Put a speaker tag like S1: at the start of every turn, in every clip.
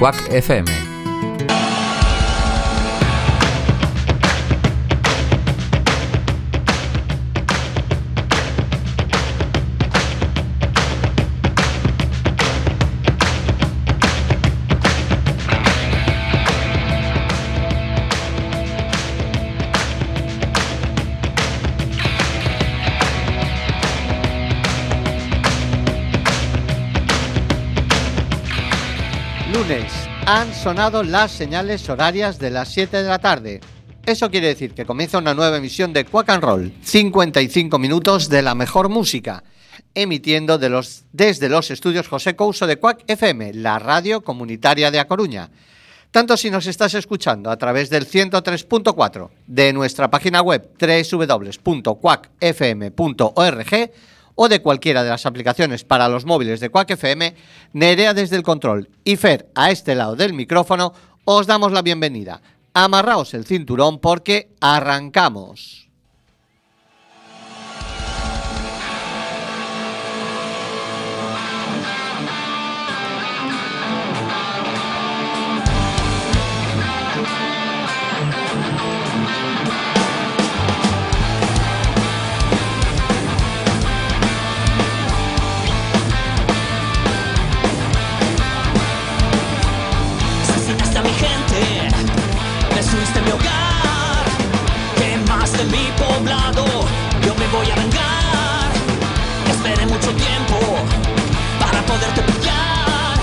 S1: Quack FM.
S2: Han sonado las señales horarias de las 7 de la tarde. Eso quiere decir que comienza una nueva emisión de Quack and Roll, 55 minutos de la mejor música, emitiendo de los, desde los estudios José Couso de Quack FM, la radio comunitaria de A Coruña. Tanto si nos estás escuchando a través del 103.4 de nuestra página web www.quackfm.org o de cualquiera de las aplicaciones para los móviles de Quack FM, Nerea desde el control y Fer a este lado del micrófono, os damos la bienvenida. Amarraos el cinturón porque arrancamos.
S1: mi hogar. Más de mi poblado? Yo me voy a vengar. Esperé mucho tiempo para poderte pillar.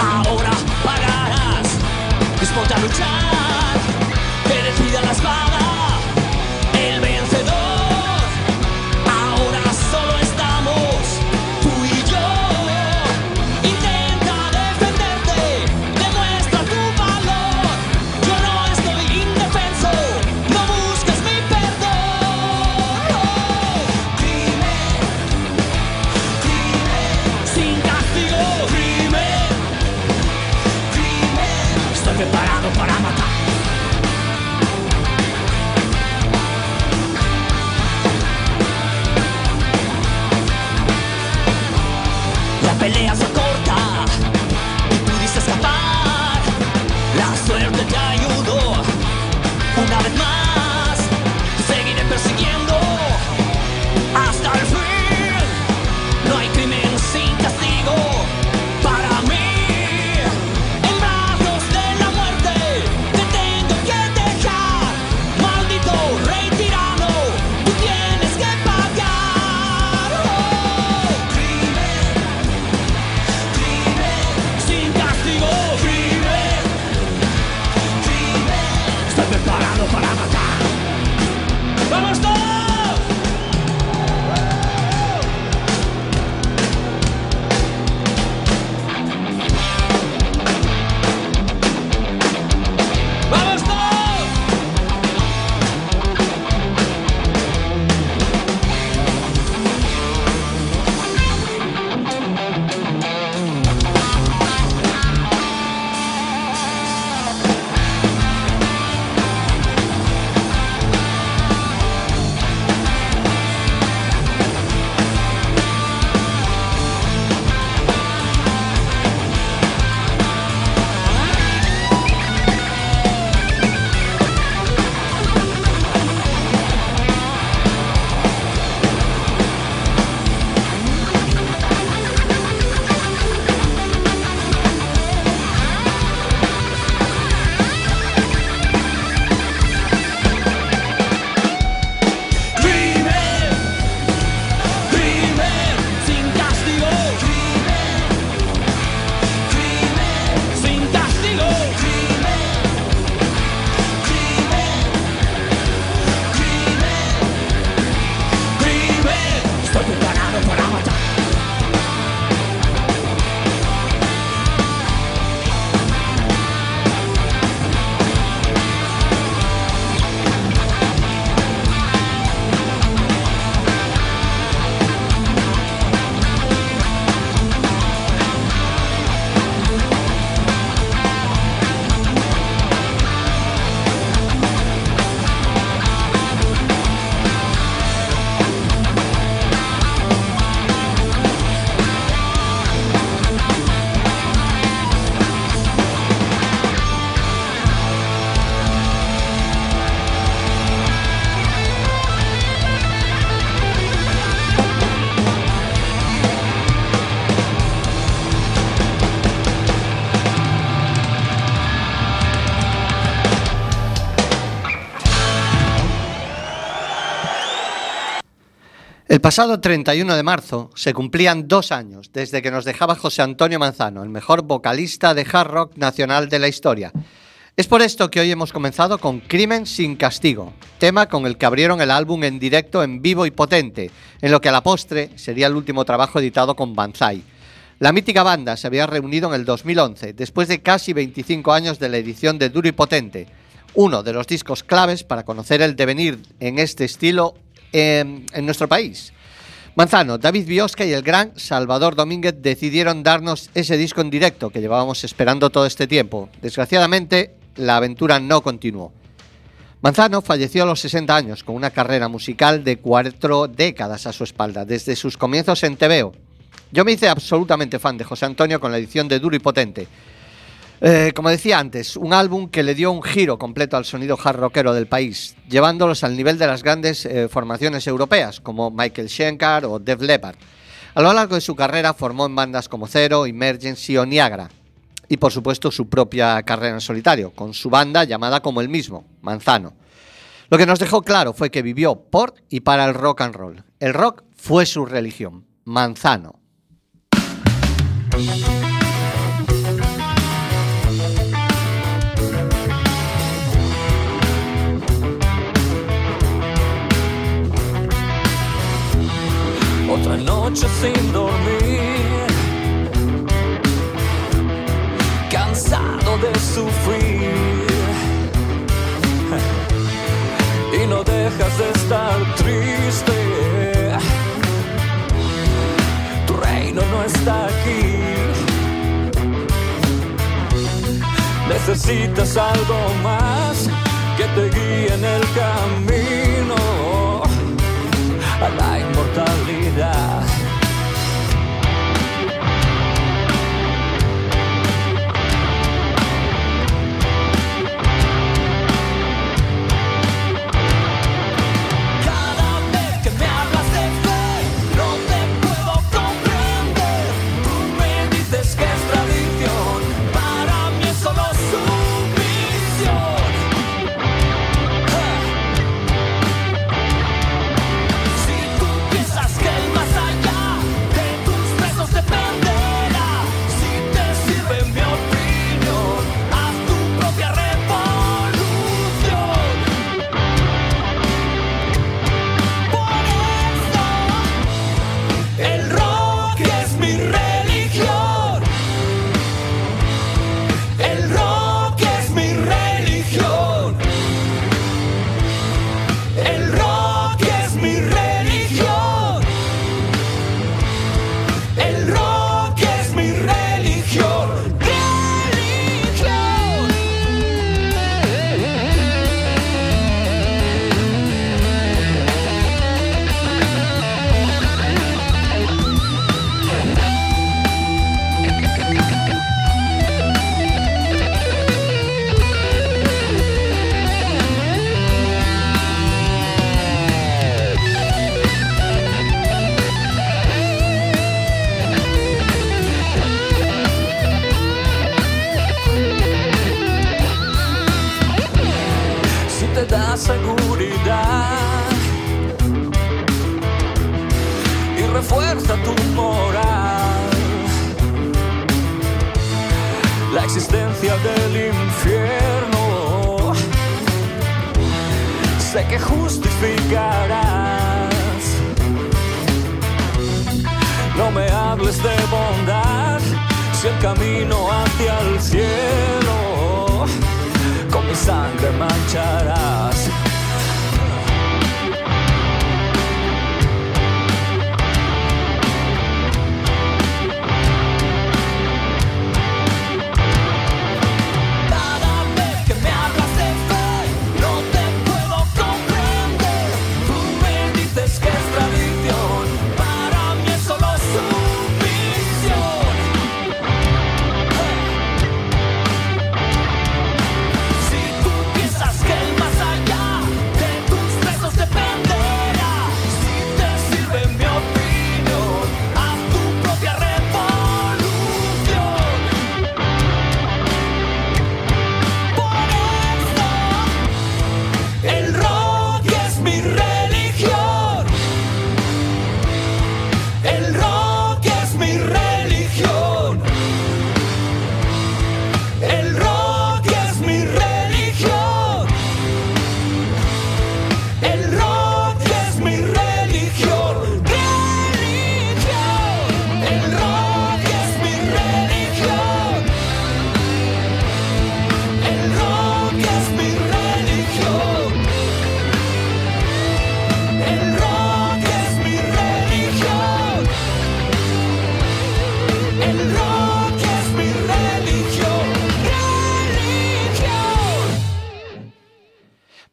S1: Ahora pagarás. Disponte a luchar. Que decida la espada.
S2: El pasado 31 de marzo se cumplían dos años desde que nos dejaba José Antonio Manzano, el mejor vocalista de hard rock nacional de la historia. Es por esto que hoy hemos comenzado con Crimen sin castigo, tema con el que abrieron el álbum en directo en vivo y potente, en lo que a la postre sería el último trabajo editado con Banzai. La mítica banda se había reunido en el 2011, después de casi 25 años de la edición de Duro y Potente, uno de los discos claves para conocer el devenir en este estilo en, nuestro país. Manzano, David Biosca y el gran Salvador Domínguez decidieron darnos ese disco en directo que llevábamos esperando todo este tiempo. Desgraciadamente, la aventura no continuó. Manzano falleció a los 60 años con una carrera musical de cuatro décadas a su espalda, desde sus comienzos en TVO. Yo me hice absolutamente fan de José Antonio con la edición de Duro y Potente, eh, como decía antes, un álbum que le dio un giro completo al sonido hard rockero del país, llevándolos al nivel de las grandes eh, formaciones europeas como Michael Schenker o Def Leppard. A lo largo de su carrera formó en bandas como Zero, Emergency o Niagara, y por supuesto su propia carrera en solitario, con su banda llamada como el mismo, Manzano. Lo que nos dejó claro fue que vivió por y para el rock and roll. El rock fue su religión, Manzano.
S1: Otra noche sin dormir, cansado de sufrir. Y no dejas de estar triste. Tu reino no está aquí. Necesitas algo camino.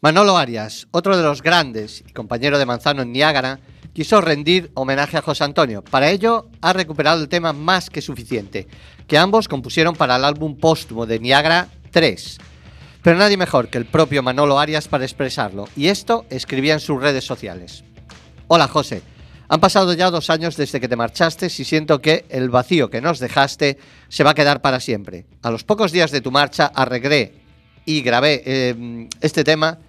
S2: Manolo Arias, otro de los grandes y compañero de Manzano en Niágara, quiso rendir homenaje a José Antonio. Para ello, ha recuperado el tema más que suficiente, que ambos compusieron para el álbum póstumo de Niágara 3. Pero nadie mejor que el propio Manolo Arias para expresarlo, y esto escribía en sus redes sociales. Hola José, han pasado ya dos años desde que te marchaste y siento que el vacío que nos dejaste se va a quedar para siempre. A los pocos días de tu marcha arreglé y grabé eh, este tema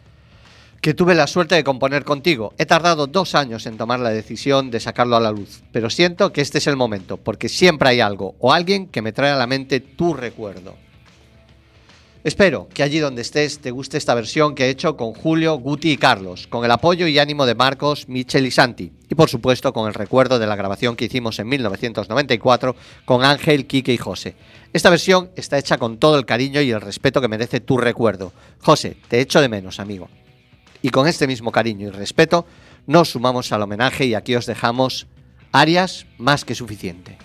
S2: que tuve la suerte de componer contigo. He tardado dos años en tomar la decisión de sacarlo a la luz, pero siento que este es el momento, porque siempre hay algo o alguien que me trae a la mente tu recuerdo. Espero que allí donde estés te guste esta versión que he hecho con Julio, Guti y Carlos, con el apoyo y ánimo de Marcos, Michel y Santi, y por supuesto con el recuerdo de la grabación que hicimos en 1994 con Ángel, Quique y José. Esta versión está hecha con todo el cariño y el respeto que merece tu recuerdo. José, te echo de menos, amigo. Y con este mismo cariño y respeto nos sumamos al homenaje y aquí os dejamos Arias más que suficiente.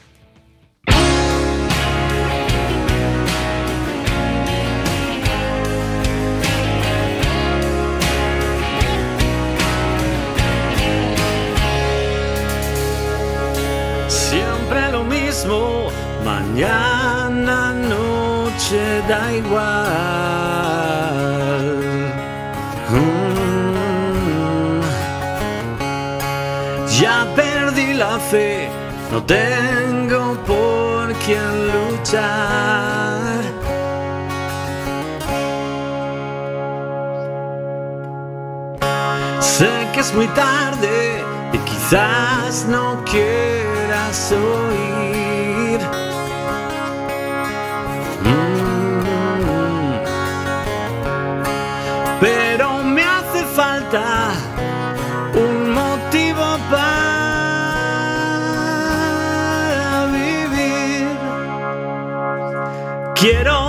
S1: Siempre lo mismo, mañana, noche, da igual. La fe, no tengo por quién luchar. Sé que es muy tarde y quizás no quieras oír. Quiero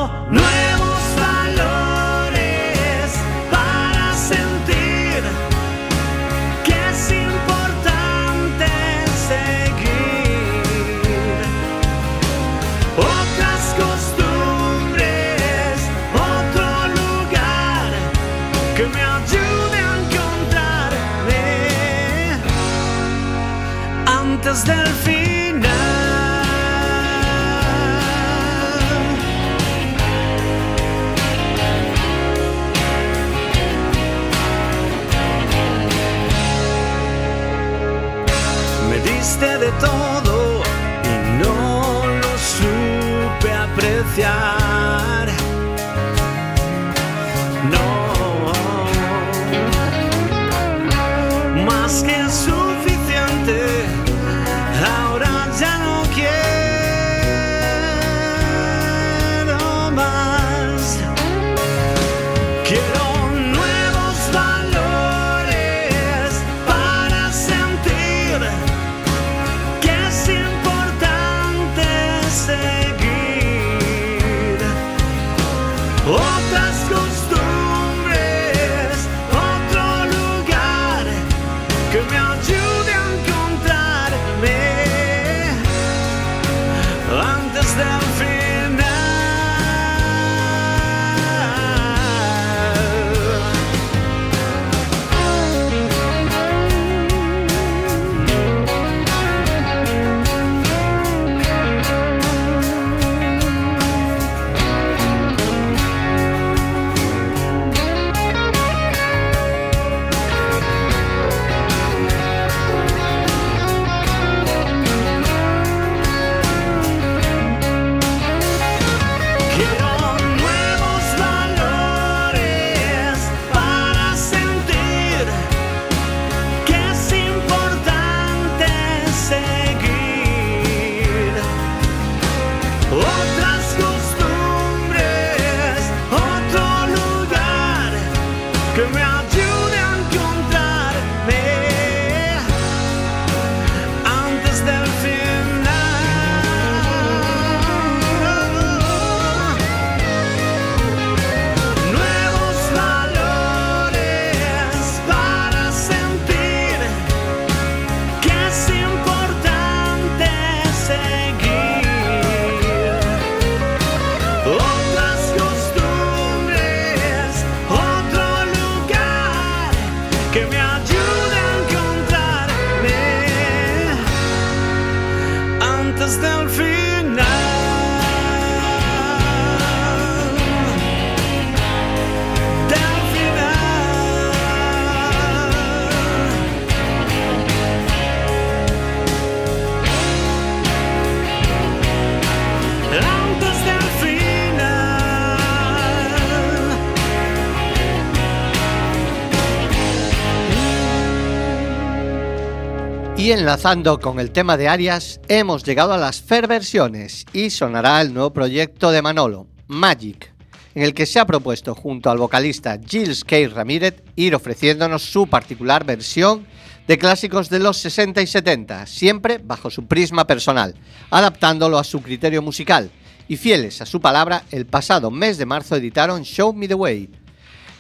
S1: Y
S3: enlazando con el tema de Arias, hemos llegado a las Fair versiones y sonará el nuevo proyecto de Manolo, Magic, en el que se ha propuesto junto al vocalista Gilles K. Ramírez ir ofreciéndonos su particular versión de clásicos de los 60 y 70, siempre bajo su prisma personal, adaptándolo a su criterio musical. Y fieles a su palabra, el pasado mes de marzo editaron Show Me the Way,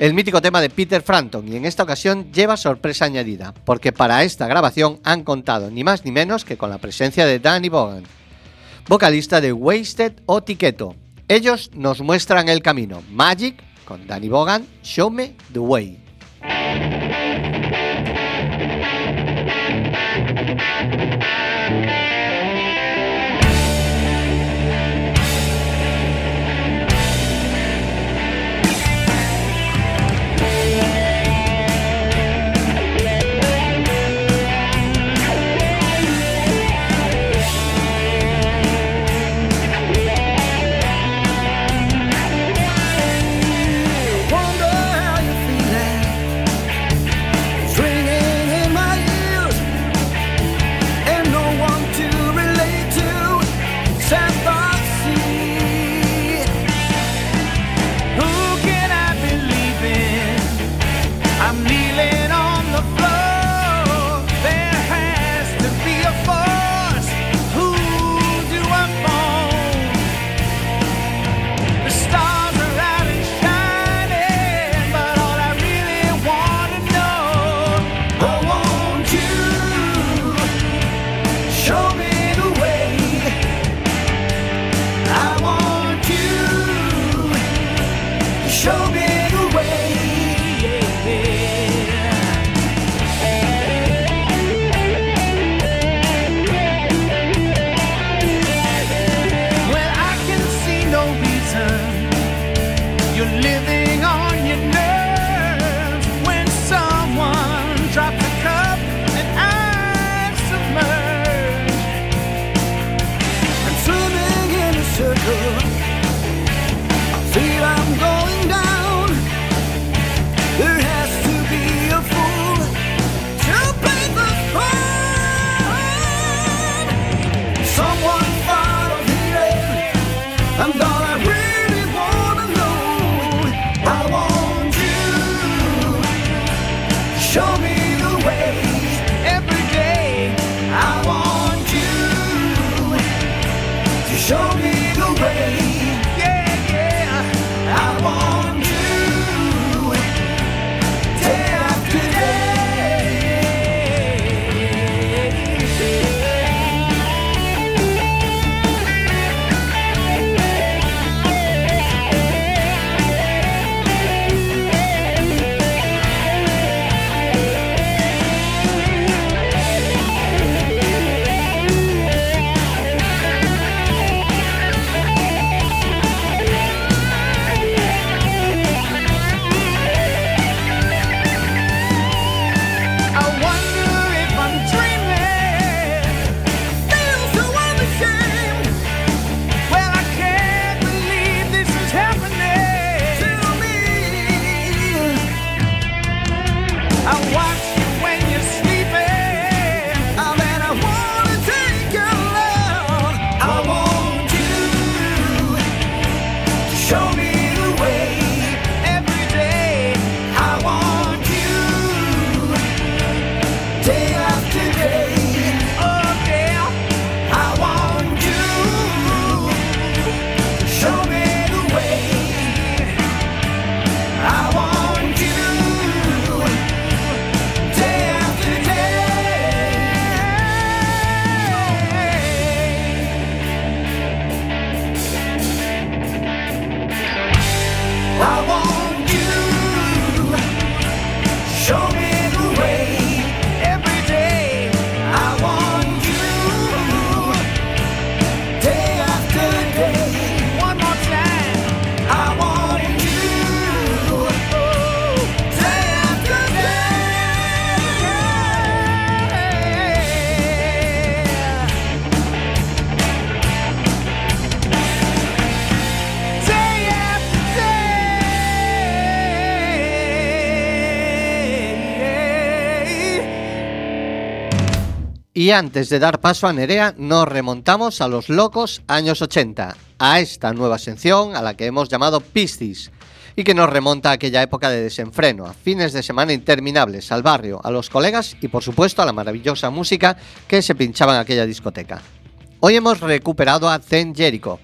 S3: el mítico tema de Peter Frampton y en esta ocasión lleva sorpresa añadida, porque para esta grabación han contado ni más ni menos que con la presencia de Danny Bogan, vocalista de Wasted o Tiqueto. Ellos nos muestran el camino. Magic con Danny Bogan, Show Me the Way.
S2: Y antes de dar paso a Nerea, nos remontamos a los locos años 80, a esta nueva sección a la que hemos llamado Piscis, y que nos remonta a aquella época de desenfreno, a fines de semana interminables, al barrio, a los colegas y por supuesto a la maravillosa música que se pinchaba en aquella discoteca. Hoy hemos recuperado a Zen Jericho,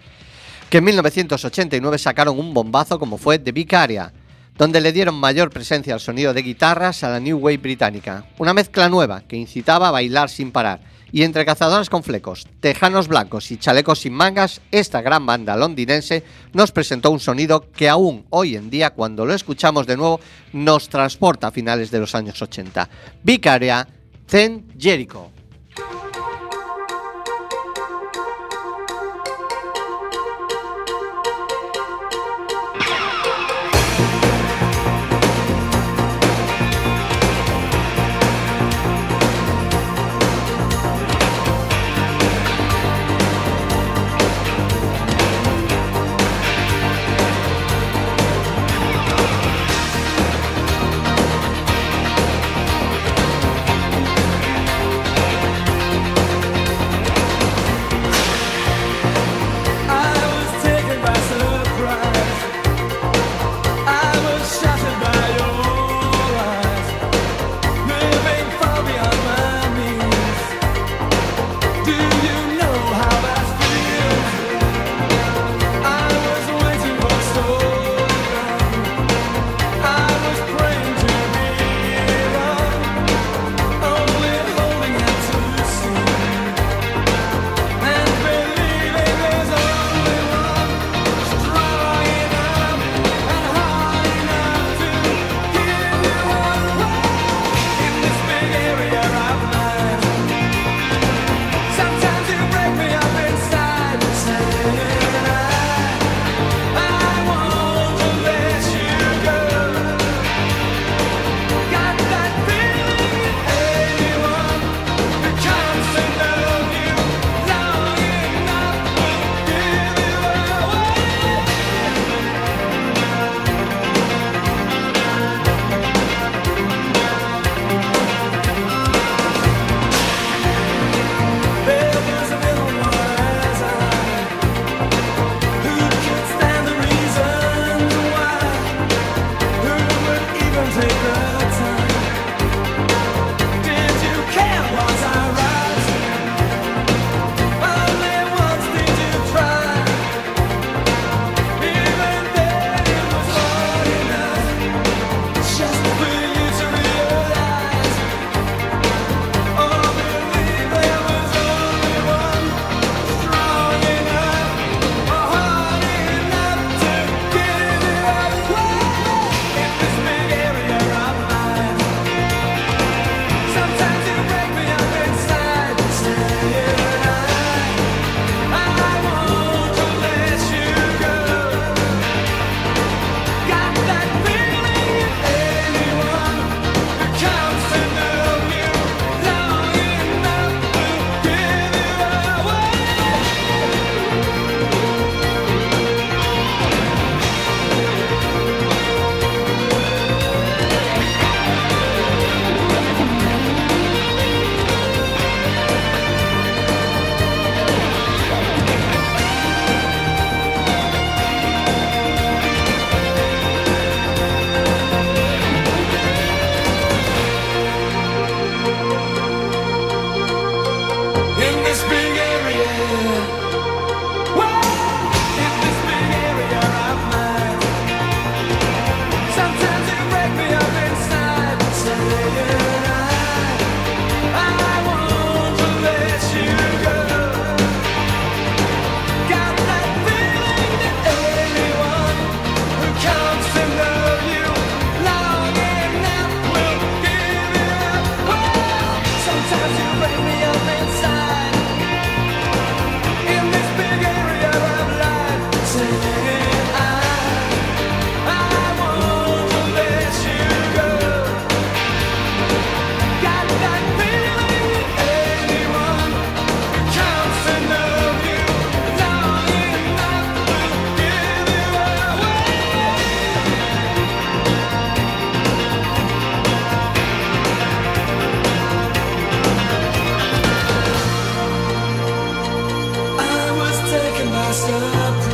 S2: que en 1989 sacaron un bombazo como fue The Vicaria, donde le dieron mayor presencia al sonido de guitarras a la New Wave británica, una mezcla nueva que incitaba a bailar sin parar. Y entre cazadoras con flecos, tejanos blancos y chalecos sin mangas, esta gran banda londinense nos presentó un sonido que aún hoy en día, cuando lo escuchamos de nuevo, nos transporta a finales de los años 80. Vicaria, Zen Jericho. do you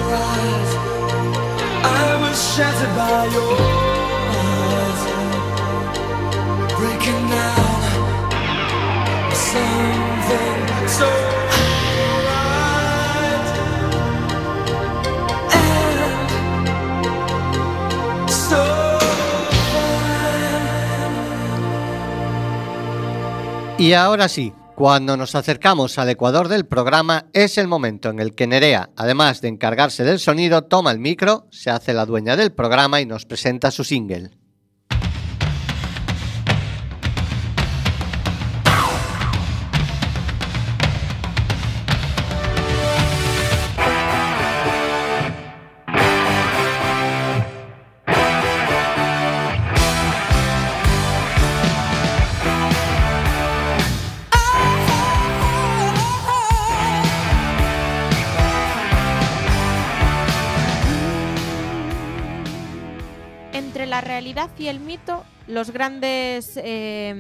S2: arrive.
S3: I was shattered by your eyes Breaking down Something so right. And so fine.
S2: Y ahora sí, cuando nos acercamos al ecuador del programa es el momento en el que Nerea, además de encargarse del sonido, toma el micro, se hace la dueña del programa y nos presenta su single.
S4: El mito, los grandes eh,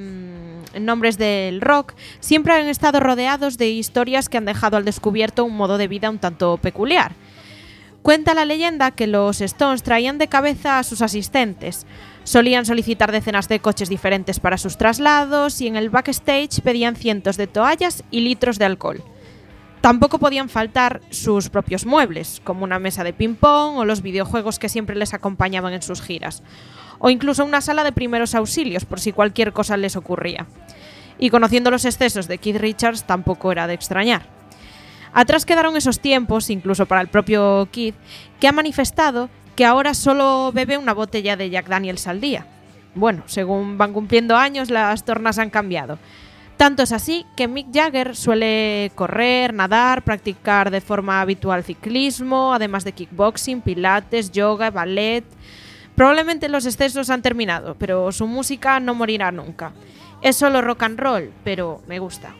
S4: nombres del rock siempre han estado rodeados de historias que han dejado al descubierto un modo de vida un tanto peculiar. Cuenta la leyenda que los Stones traían de cabeza a sus asistentes. Solían solicitar decenas de coches diferentes para sus traslados y en el backstage pedían cientos de toallas y litros de alcohol. Tampoco podían faltar sus propios muebles, como una mesa de ping-pong o los videojuegos que siempre les acompañaban en sus giras, o incluso una sala de primeros auxilios por si cualquier cosa les ocurría. Y conociendo los excesos de Keith Richards tampoco era de extrañar. Atrás quedaron esos tiempos, incluso para el propio Keith, que ha manifestado que ahora solo bebe una botella de Jack Daniels al día. Bueno, según van cumpliendo años, las tornas han cambiado. Tanto es así que Mick Jagger suele correr, nadar, practicar de forma habitual ciclismo, además de kickboxing, pilates, yoga, ballet. Probablemente los excesos han terminado, pero su música no morirá nunca. Es solo rock and roll, pero me gusta.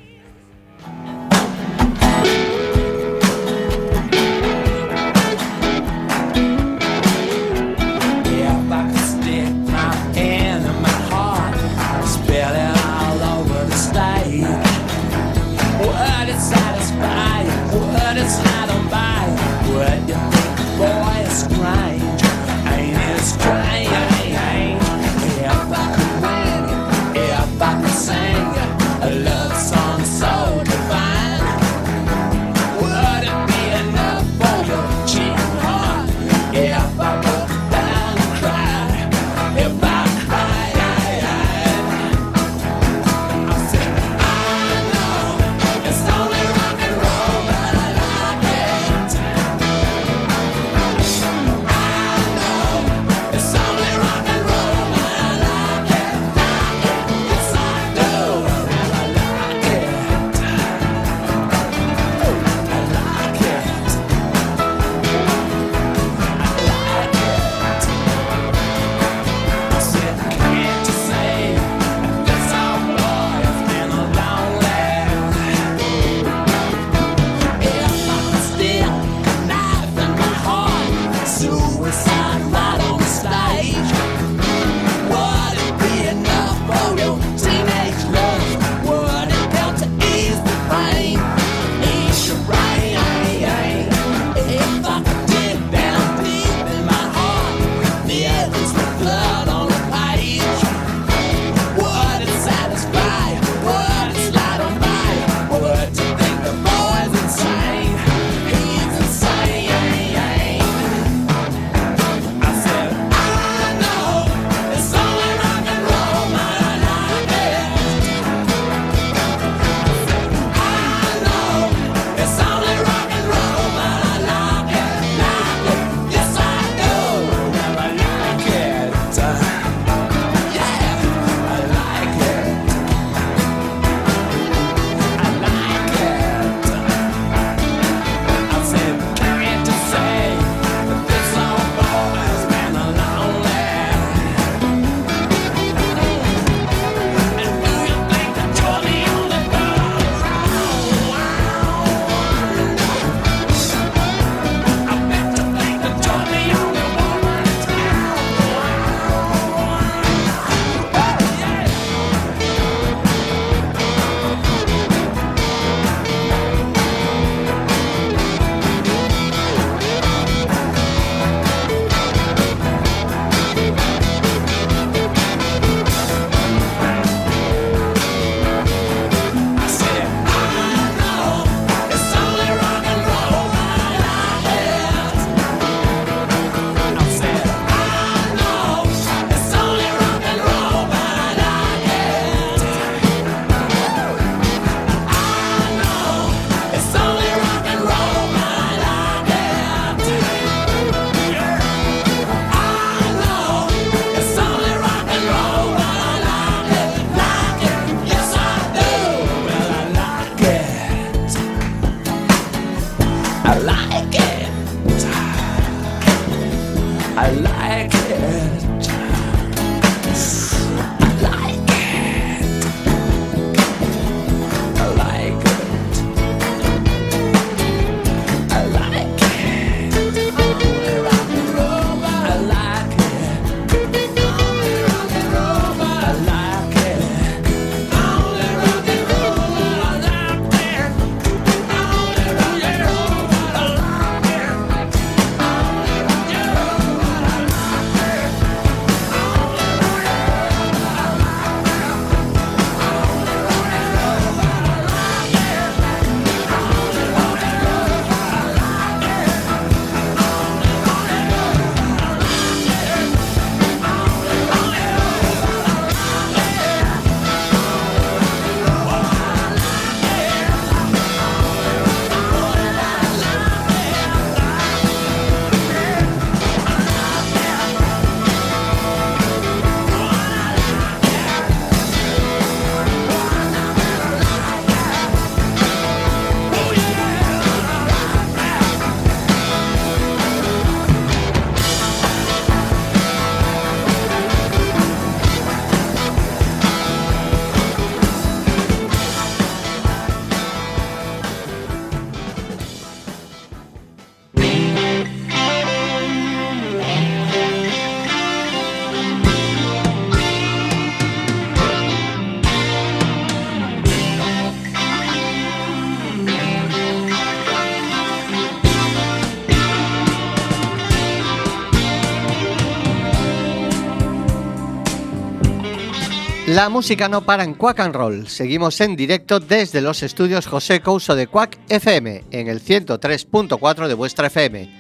S2: La música no para en Quack and Roll. Seguimos en directo desde los estudios José Couso de Quack FM en el 103.4 de vuestra FM.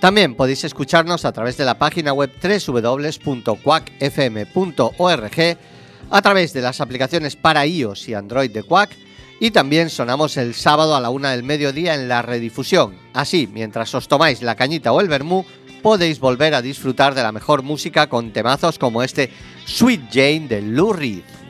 S2: También podéis escucharnos a través de la página web www.quackfm.org, a través de las aplicaciones para iOS y Android de Quack y también sonamos el sábado a la una del mediodía en la redifusión. Así, mientras os tomáis la cañita o el vermú, podéis volver a disfrutar de la mejor música con temazos como este Sweet Jane de Lou Reed.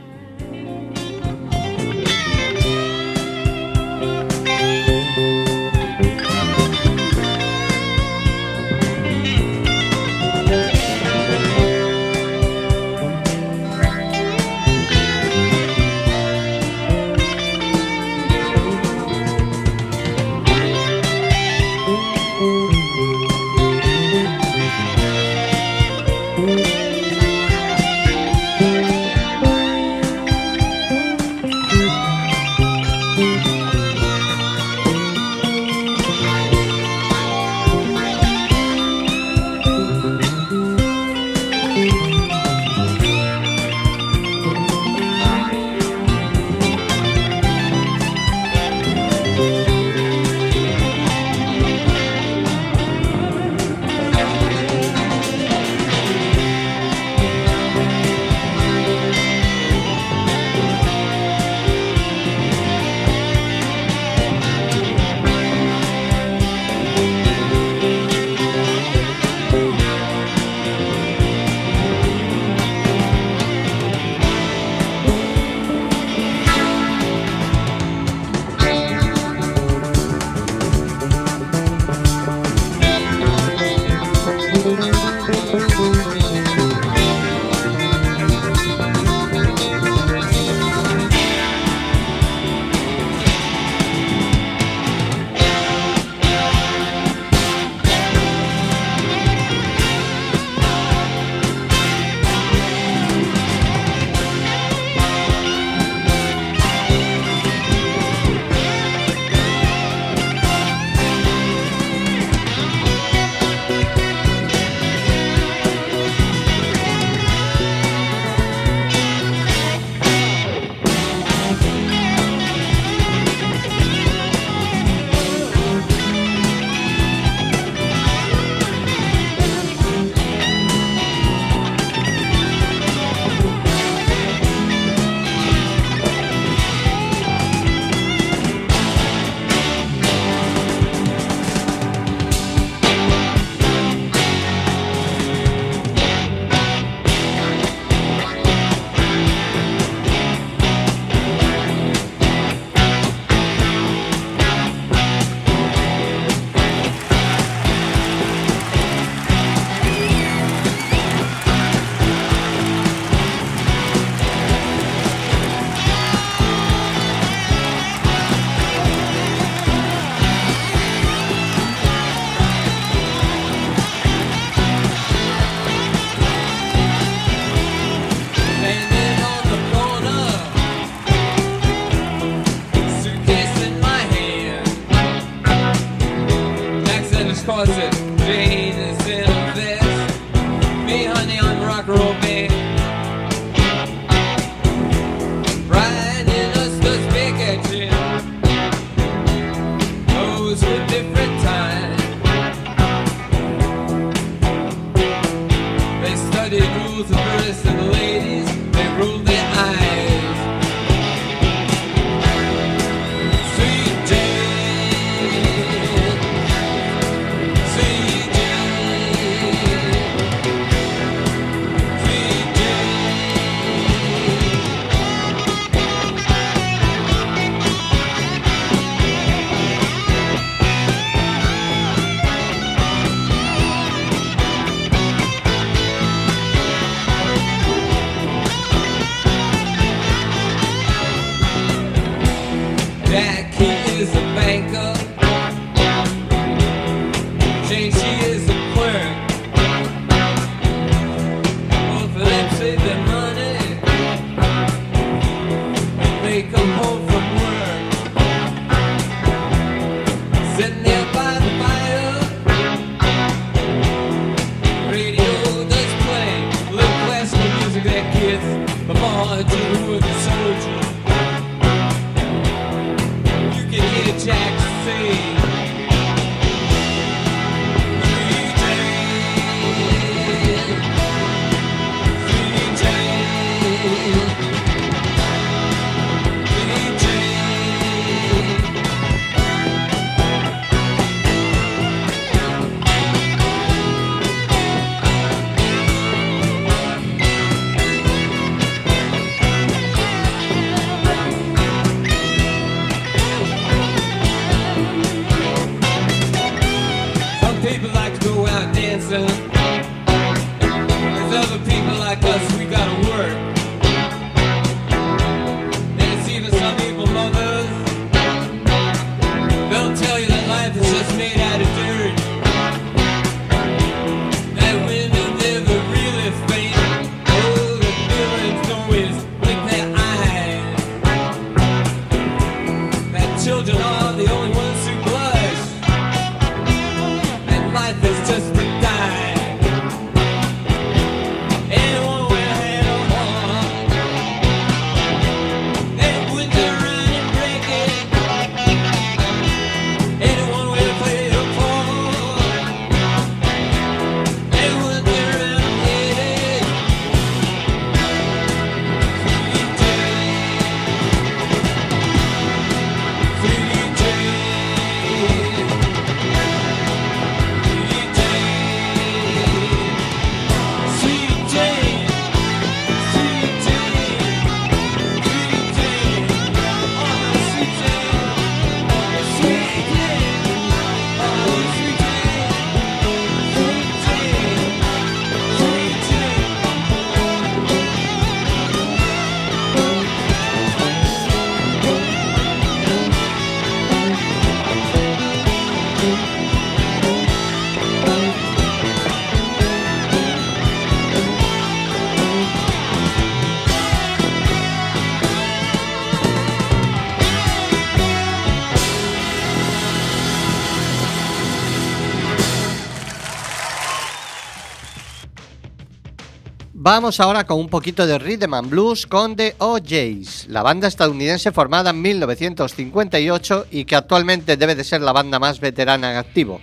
S2: Vamos ahora con un poquito de rhythm and blues con The OJs, la banda estadounidense formada en 1958 y que actualmente debe de ser la banda más veterana en activo.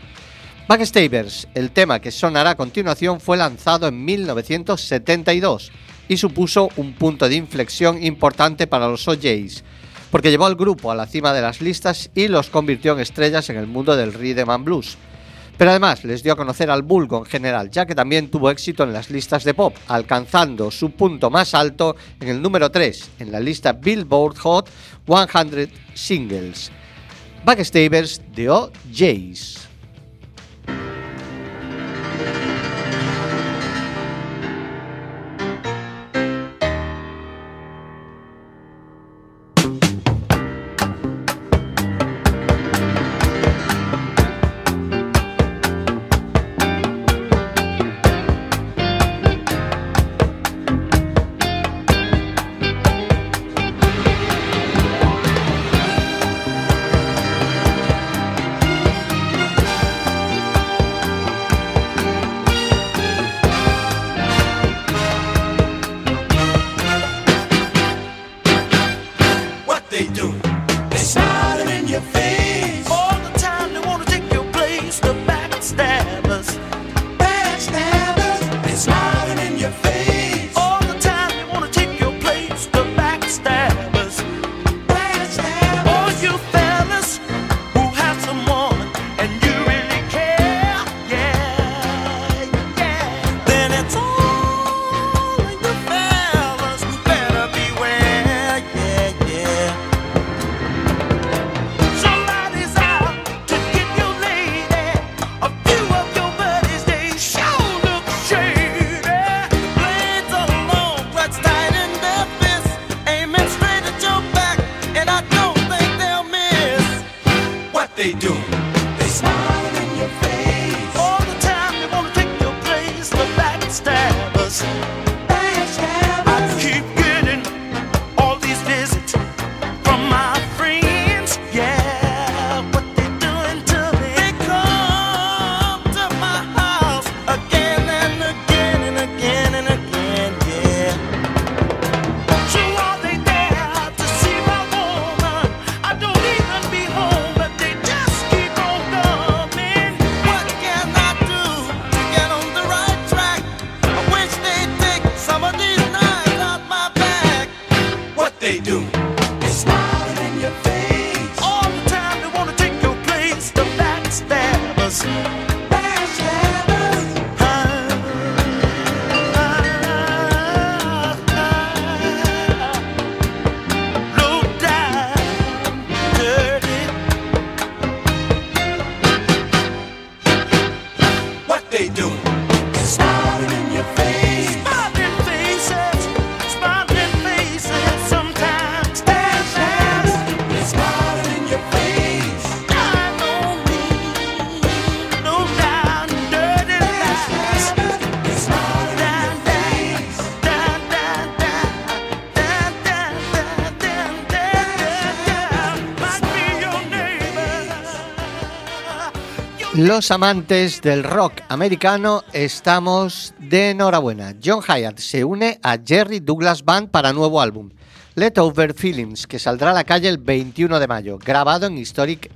S2: Backstabers, el tema que sonará a continuación, fue lanzado en 1972 y supuso un punto de inflexión importante para los OJs, porque llevó al grupo a la cima de las listas y los convirtió en estrellas en el mundo del rhythm and blues. Pero además les dio a conocer al vulgo en general, ya que también tuvo éxito en las listas de pop, alcanzando su punto más alto en el número 3 en la lista Billboard Hot 100 Singles. Backstabers de OJs. Los amantes del rock americano estamos de enhorabuena. John Hyatt se une a Jerry Douglas Band para nuevo álbum, Leftover Feelings, que saldrá a la calle el 21 de mayo, grabado en Historic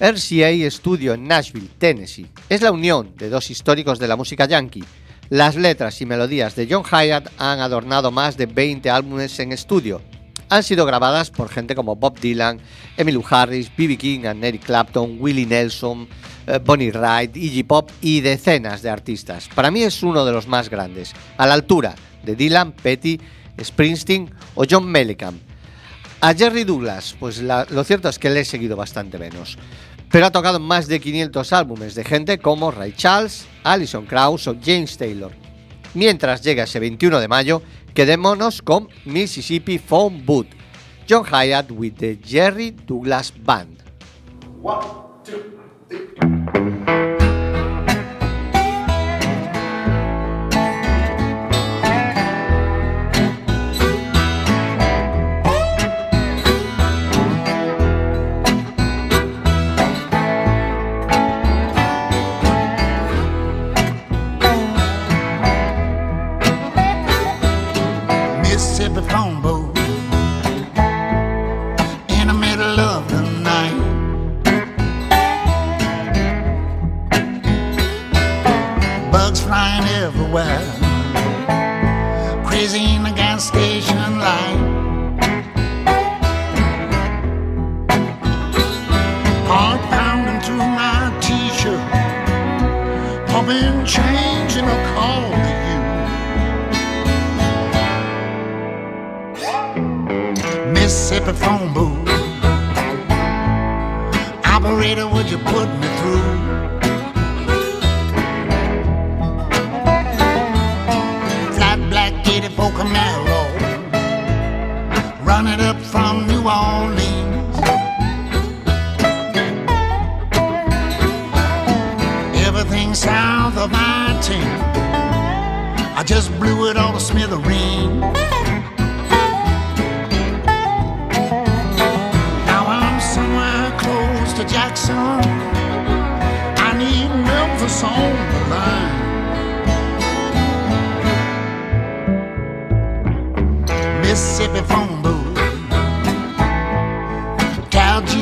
S2: RCA Studio en Nashville, Tennessee. Es la unión de dos históricos de la música yankee. Las letras y melodías de John Hyatt han adornado más de 20 álbumes en estudio. Han sido grabadas por gente como Bob Dylan, Emmylou Harris, B.B. King, and Eric Clapton, Willie Nelson, eh, Bonnie Wright, Iggy Pop y decenas de artistas. Para mí es uno de los más grandes, a la altura de Dylan, Petty, Springsteen o John Mellencamp. A Jerry Douglas, pues lo cierto es que le he seguido bastante menos. Pero ha tocado más de 500 álbumes de gente como Ray Charles, Alison Krauss o James Taylor. Mientras llega ese 21 de mayo, quedémonos con Mississippi Phone Booth. John Hyatt with the Jerry Douglas Band.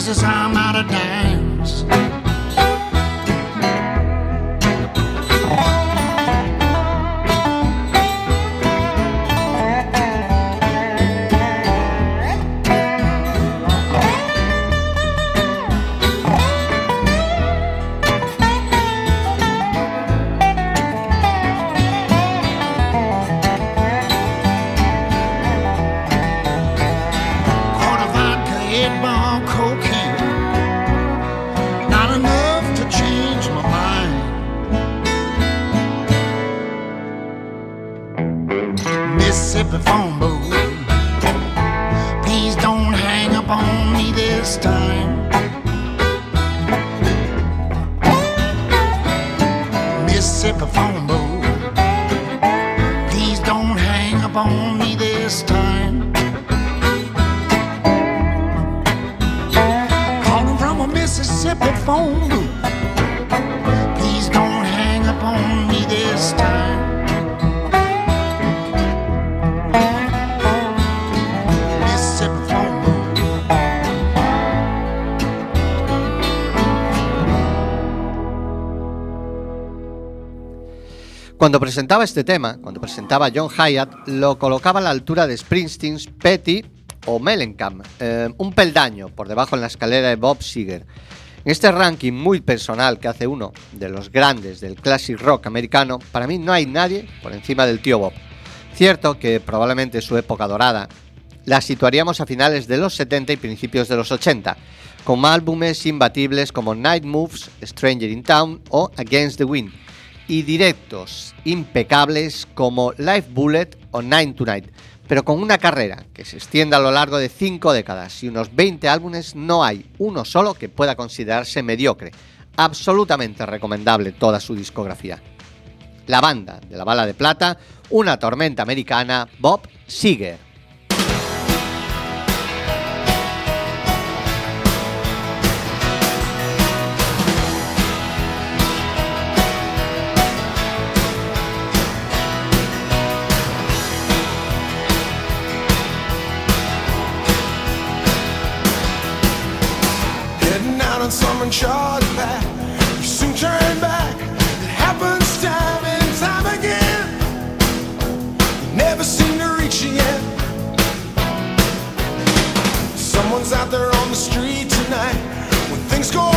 S5: this I'm out of dance.
S2: Cuando presentaba este tema, cuando presentaba John Hyatt, lo colocaba a la altura de Springsteen's Petty o Mellencamp, eh, un peldaño por debajo en la escalera de Bob Seger. En este ranking muy personal que hace uno de los grandes del classic rock americano, para mí no hay nadie por encima del tío Bob. Cierto que probablemente su época dorada la situaríamos a finales de los 70 y principios de los 80, con álbumes imbatibles como Night Moves, Stranger in Town o Against the Wind y directos impecables como Live Bullet o Nine to Night, pero con una carrera que se extiende a lo largo de 5 décadas y unos 20 álbumes, no hay uno solo que pueda considerarse mediocre. Absolutamente recomendable toda su discografía. La banda de la bala de plata, una tormenta americana, Bob Seger.
S6: the street tonight. When things go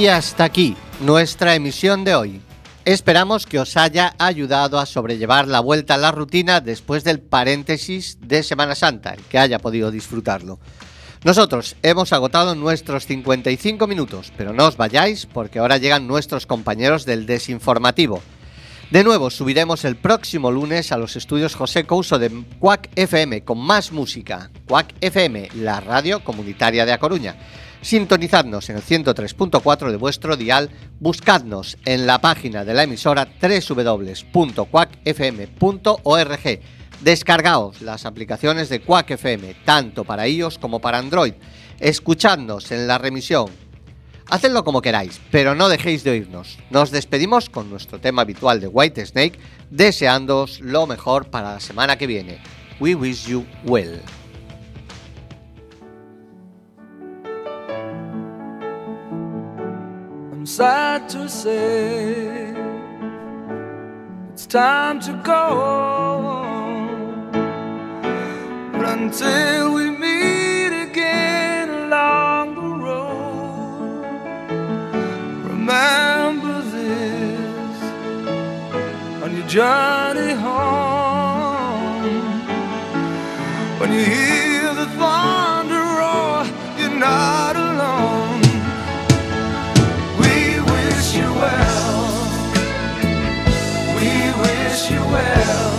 S2: Y hasta aquí nuestra emisión de hoy. Esperamos que os haya ayudado a sobrellevar la vuelta a la rutina después del paréntesis de Semana Santa, que haya podido disfrutarlo. Nosotros hemos agotado nuestros 55 minutos, pero no os vayáis porque ahora llegan nuestros compañeros del desinformativo. De nuevo, subiremos el próximo lunes a los estudios José Couso de Cuac FM con más música. Cuac FM, la radio comunitaria de A Coruña. Sintonizadnos en el 103.4 de vuestro dial, buscadnos en la página de la emisora www.quackfm.org. Descargaos las aplicaciones de Quack FM, tanto para iOS como para Android. Escuchadnos en la remisión. Hacedlo como queráis, pero no dejéis de oírnos. Nos despedimos con nuestro tema habitual de White Snake, deseándoos lo mejor para la semana que viene. We wish you well.
S3: Sad to say it's time to go. But until we meet again along the road, remember this on your journey well.